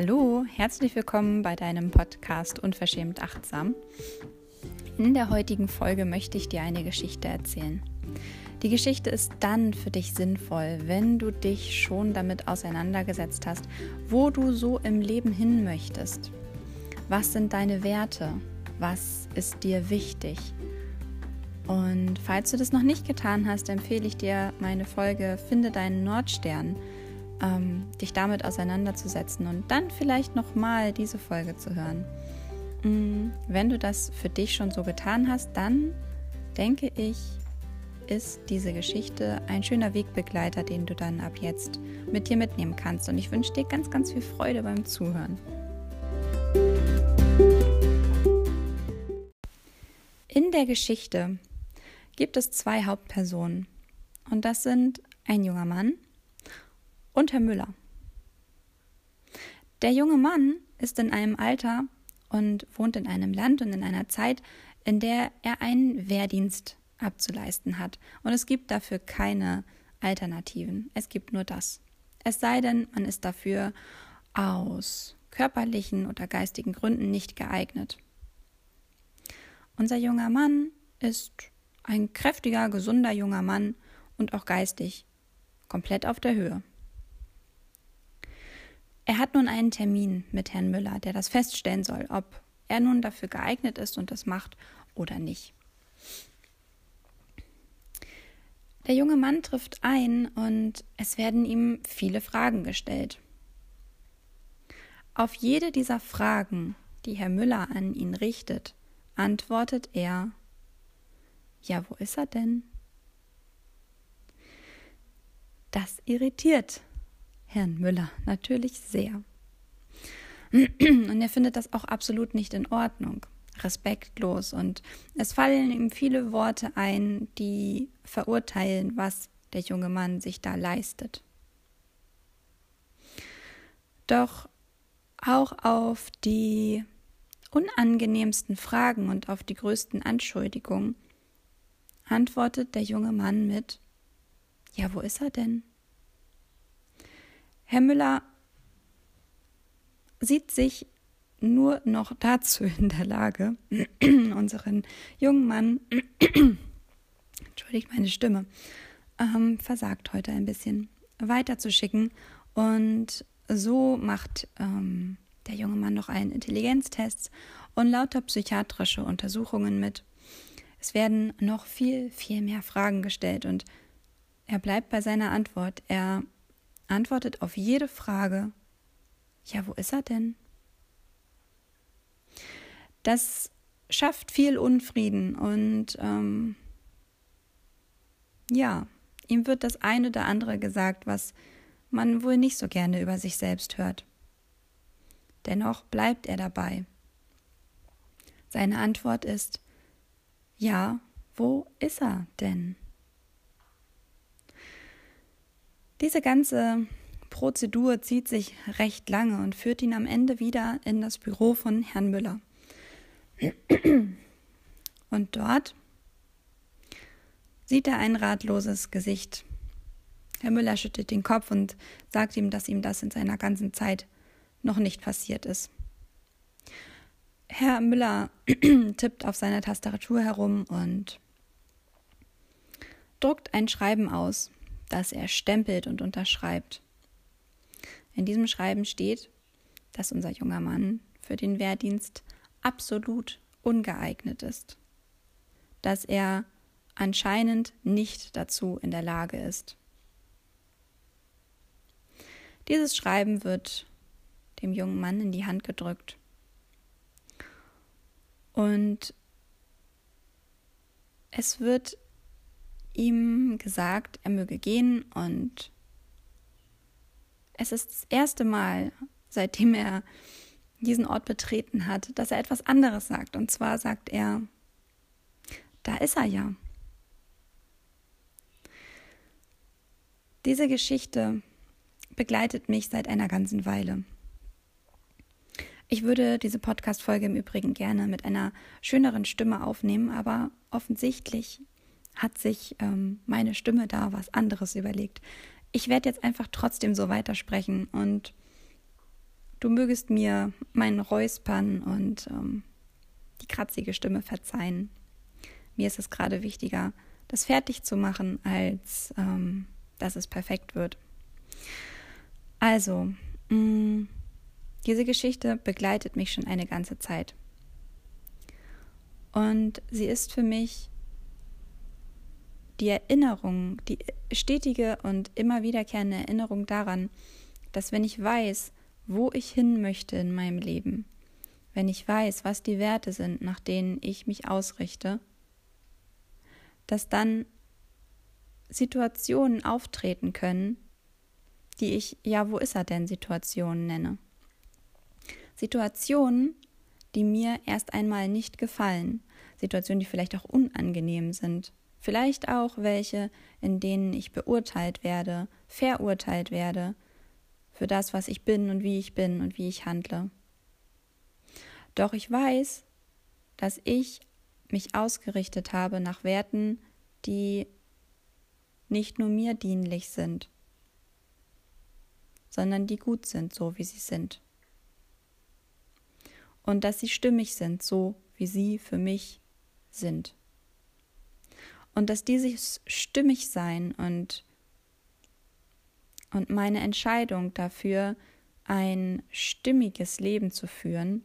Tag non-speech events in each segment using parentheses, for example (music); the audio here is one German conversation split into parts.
Hallo, herzlich willkommen bei deinem Podcast Unverschämt Achtsam. In der heutigen Folge möchte ich dir eine Geschichte erzählen. Die Geschichte ist dann für dich sinnvoll, wenn du dich schon damit auseinandergesetzt hast, wo du so im Leben hin möchtest. Was sind deine Werte? Was ist dir wichtig? Und falls du das noch nicht getan hast, empfehle ich dir meine Folge Finde deinen Nordstern, ähm, dich damit auseinanderzusetzen und dann vielleicht nochmal diese Folge zu hören. Mm, wenn du das für dich schon so getan hast, dann denke ich, ist diese Geschichte ein schöner Wegbegleiter, den du dann ab jetzt mit dir mitnehmen kannst. Und ich wünsche dir ganz, ganz viel Freude beim Zuhören. In der Geschichte gibt es zwei Hauptpersonen. Und das sind ein junger Mann und Herr Müller. Der junge Mann ist in einem Alter und wohnt in einem Land und in einer Zeit, in der er einen Wehrdienst abzuleisten hat. Und es gibt dafür keine Alternativen. Es gibt nur das. Es sei denn, man ist dafür aus körperlichen oder geistigen Gründen nicht geeignet. Unser junger Mann ist ein kräftiger, gesunder junger Mann und auch geistig komplett auf der Höhe. Er hat nun einen Termin mit Herrn Müller, der das feststellen soll, ob er nun dafür geeignet ist und das macht oder nicht. Der junge Mann trifft ein und es werden ihm viele Fragen gestellt. Auf jede dieser Fragen, die Herr Müller an ihn richtet, antwortet er Ja, wo ist er denn? Das irritiert Herrn Müller natürlich sehr. (clears throat) Und er findet das auch absolut nicht in Ordnung respektlos und es fallen ihm viele Worte ein, die verurteilen, was der junge Mann sich da leistet. Doch auch auf die unangenehmsten Fragen und auf die größten Anschuldigungen antwortet der junge Mann mit Ja, wo ist er denn? Herr Müller sieht sich nur noch dazu in der Lage, (clears throat) unseren jungen Mann, (clears throat) entschuldigt meine Stimme, ähm, versagt heute ein bisschen, weiterzuschicken. Und so macht ähm, der junge Mann noch einen Intelligenztest und lauter psychiatrische Untersuchungen mit. Es werden noch viel, viel mehr Fragen gestellt und er bleibt bei seiner Antwort. Er antwortet auf jede Frage, ja, wo ist er denn? das schafft viel Unfrieden und ähm, ja, ihm wird das eine oder andere gesagt, was man wohl nicht so gerne über sich selbst hört. Dennoch bleibt er dabei. Seine Antwort ist Ja, wo ist er denn? Diese ganze Prozedur zieht sich recht lange und führt ihn am Ende wieder in das Büro von Herrn Müller. (clears throat) Und dort sieht er ein ratloses Gesicht. Herr Müller schüttelt den Kopf und sagt ihm, dass ihm das in seiner ganzen Zeit noch nicht passiert ist. Herr Müller (clears throat) tippt auf seiner Tastatur herum und druckt ein Schreiben aus, das er stempelt und unterschreibt. In diesem Schreiben steht, dass unser junger Mann für den Wehrdienst absolut ungeeignet ist, dass er anscheinend nicht dazu in der Lage ist. Dieses Schreiben wird dem jungen Mann in die Hand gedrückt. Und es wird ihm gesagt, er möge gehen und es ist das erste Mal, seitdem er diesen Ort betreten hat, dass er etwas anderes sagt. Und zwar sagt er, da ist er ja. Diese Geschichte begleitet mich seit einer ganzen Weile. Ich würde diese Podcast-Folge im Übrigen gerne mit einer schöneren Stimme aufnehmen, aber offensichtlich hat sich ähm, meine Stimme da was anderes überlegt. Ich werde jetzt einfach trotzdem so weitersprechen und du mögest mir mein Räuspern und ähm, die kratzige Stimme verzeihen. Mir ist es gerade wichtiger, das fertig zu machen, als ähm, dass es perfekt wird. Also, mh, mm, diese Geschichte begleitet mich schon eine ganze Zeit. Und sie ist für mich die Erinnerung, die stetige und immer wiederkehrende Erinnerung daran, dass wenn ich weiß, wo ich hin möchte in meinem Leben, wenn ich weiß, was die Werte sind, nach denen ich mich ausrichte, dass dann Situationen auftreten können, die ich ja, wo ist er denn Situationen nenne. Situationen, die mir erst einmal nicht gefallen, Situationen, die vielleicht auch unangenehm sind, vielleicht auch welche, in denen ich beurteilt werde, verurteilt werde für das, was ich bin und wie ich bin und wie ich handle. Doch ich weiß, dass ich mich ausgerichtet habe nach Werten, die nicht nur mir dienlich sind, sondern die gut sind, so wie sie sind. Und dass sie stimmig sind, so wie sie für mich sind. Und dass dieses stimmig sein und, und meine Entscheidung dafür, ein stimmiges Leben zu führen,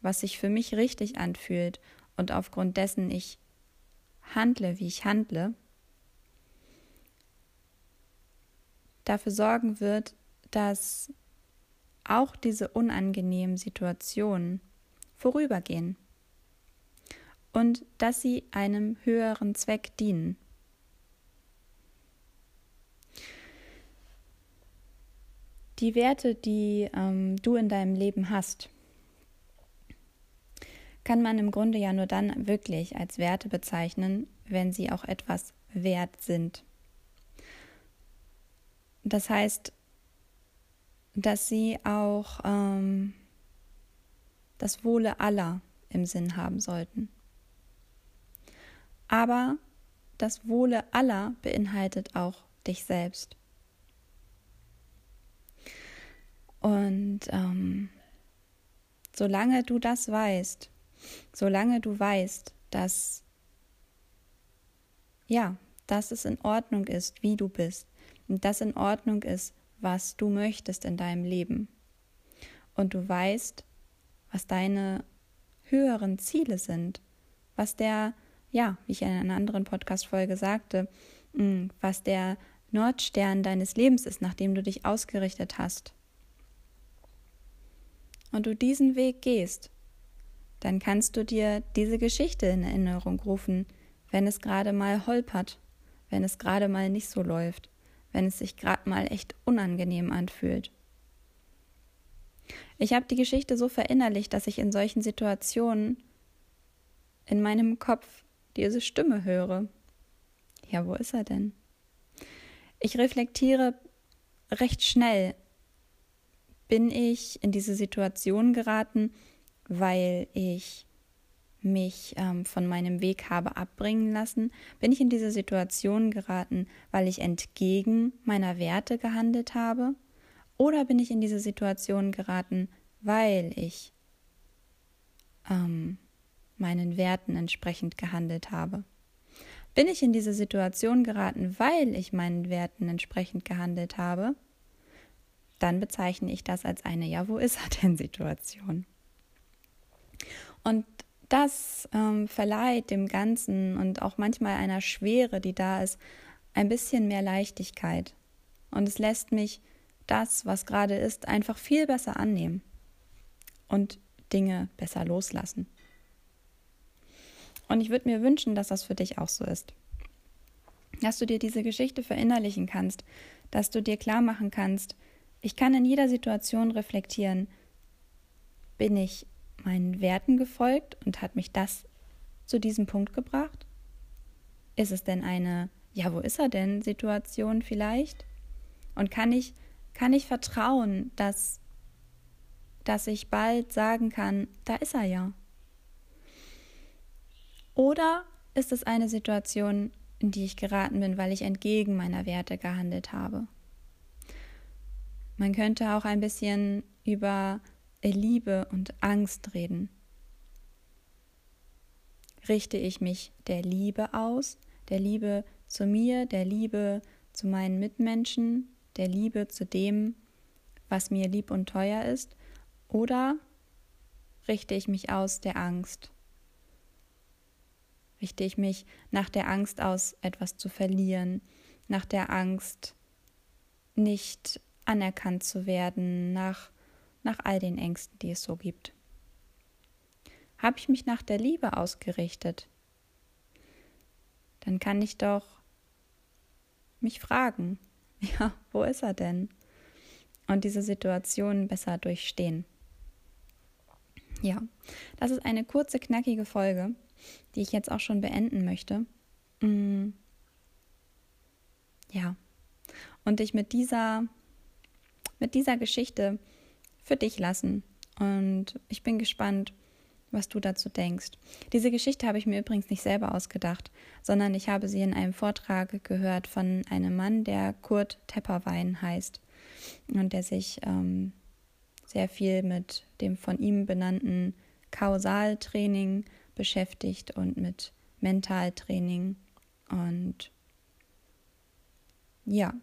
was sich für mich richtig anfühlt und aufgrund dessen ich handle, wie ich handle, dafür sorgen wird, dass auch diese unangenehmen Situationen vorübergehen und dass sie einem höheren Zweck dienen. Die Werte, die ähm, du in deinem Leben hast, kann man im Grunde ja nur dann wirklich als Werte bezeichnen, wenn sie auch etwas wert sind. Das heißt, dass sie auch ähm, das Wohle aller im Sinn haben sollten. Aber das Wohle aller beinhaltet auch dich selbst. Und ähm, solange du das weißt, solange du weißt, dass ja, dass es in Ordnung ist, wie du bist, und dass in Ordnung ist, was du möchtest in deinem Leben. Und du weißt, was deine höheren Ziele sind, was der, ja, wie ich in einer anderen Podcast-Folge sagte, mm, was der Nordstern deines Lebens ist, nachdem du dich ausgerichtet hast. Und du diesen Weg gehst, dann kannst du dir diese Geschichte in Erinnerung rufen, wenn es gerade mal holpert, wenn es gerade mal nicht so läuft wenn es sich gerade mal echt unangenehm anfühlt. Ich habe die Geschichte so verinnerlicht, dass ich in solchen Situationen in meinem Kopf diese Stimme höre. Ja, wo ist er denn? Ich reflektiere recht schnell. Bin ich in diese Situation geraten, weil ich mich ähm, von meinem Weg habe abbringen lassen? Bin ich in diese Situation geraten, weil ich entgegen meiner Werte gehandelt habe? Oder bin ich in diese Situation geraten, weil ich ähm, meinen Werten entsprechend gehandelt habe? Bin ich in diese Situation geraten, weil ich meinen Werten entsprechend gehandelt habe? Dann bezeichne ich das als eine Ja, wo ist er denn Situation? Und das ähm, verleiht dem Ganzen und auch manchmal einer Schwere, die da ist, ein bisschen mehr Leichtigkeit. Und es lässt mich das, was gerade ist, einfach viel besser annehmen und Dinge besser loslassen. Und ich würde mir wünschen, dass das für dich auch so ist. Dass du dir diese Geschichte verinnerlichen kannst, dass du dir klar machen kannst, ich kann in jeder Situation reflektieren, bin ich meinen Werten gefolgt und hat mich das zu diesem Punkt gebracht? Ist es denn eine, ja, wo ist er denn Situation vielleicht? Und kann ich, kann ich vertrauen, dass, dass ich bald sagen kann, da ist er ja? Oder ist es eine Situation, in die ich geraten bin, weil ich entgegen meiner Werte gehandelt habe? Man könnte auch ein bisschen über Liebe und Angst reden. Richte ich mich der Liebe aus, der Liebe zu mir, der Liebe zu meinen Mitmenschen, der Liebe zu dem, was mir lieb und teuer ist, oder richte ich mich aus der Angst? Richte ich mich nach der Angst aus, etwas zu verlieren, nach der Angst, nicht anerkannt zu werden, nach, nach all den Ängsten, die es so gibt. Habe ich mich nach der Liebe ausgerichtet, dann kann ich doch mich fragen, (laughs) ja, wo ist er denn? Und diese Situation besser durchstehen. Ja, das ist eine kurze, knackige Folge, die ich jetzt auch schon beenden möchte. Mm. Ja, und dich mit dieser mit dieser Geschichte für dich lassen. Und ich bin gespannt, was du dazu denkst. Diese Geschichte habe ich mir übrigens nicht selber ausgedacht, sondern ich habe sie in einem Vortrag gehört von einem Mann, der Kurt Tepperwein heißt und der sich ähm, sehr viel mit dem von ihm benannten Kausaltraining beschäftigt und mit Mentaltraining. Und ja,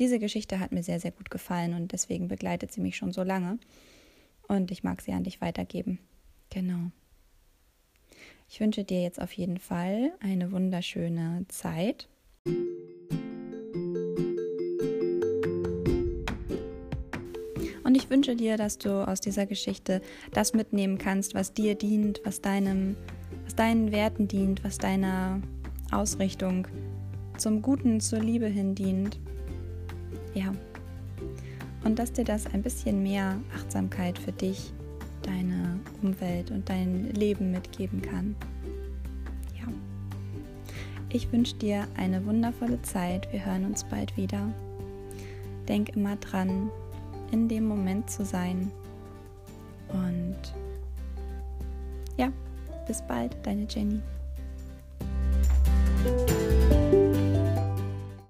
diese Geschichte hat mir sehr, sehr gut gefallen und deswegen begleitet sie mich schon so lange. Und ich mag sie an dich weitergeben. Genau. Ich wünsche dir jetzt auf jeden Fall eine wunderschöne Zeit. Und ich wünsche dir, dass du aus dieser Geschichte das mitnehmen kannst, was dir dient, was deinem, was deinen Werten dient, was deiner Ausrichtung zum Guten, zur Liebe hin dient ja. Und dass dir das ein bisschen mehr Achtsamkeit für dich, deine Umwelt und dein Leben mitgeben kann. Ja. Ich wünsche dir eine wundervolle Zeit. Wir hören uns bald wieder. Denk immer dran, in dem Moment zu sein. Und ja, bis bald, deine Jenny.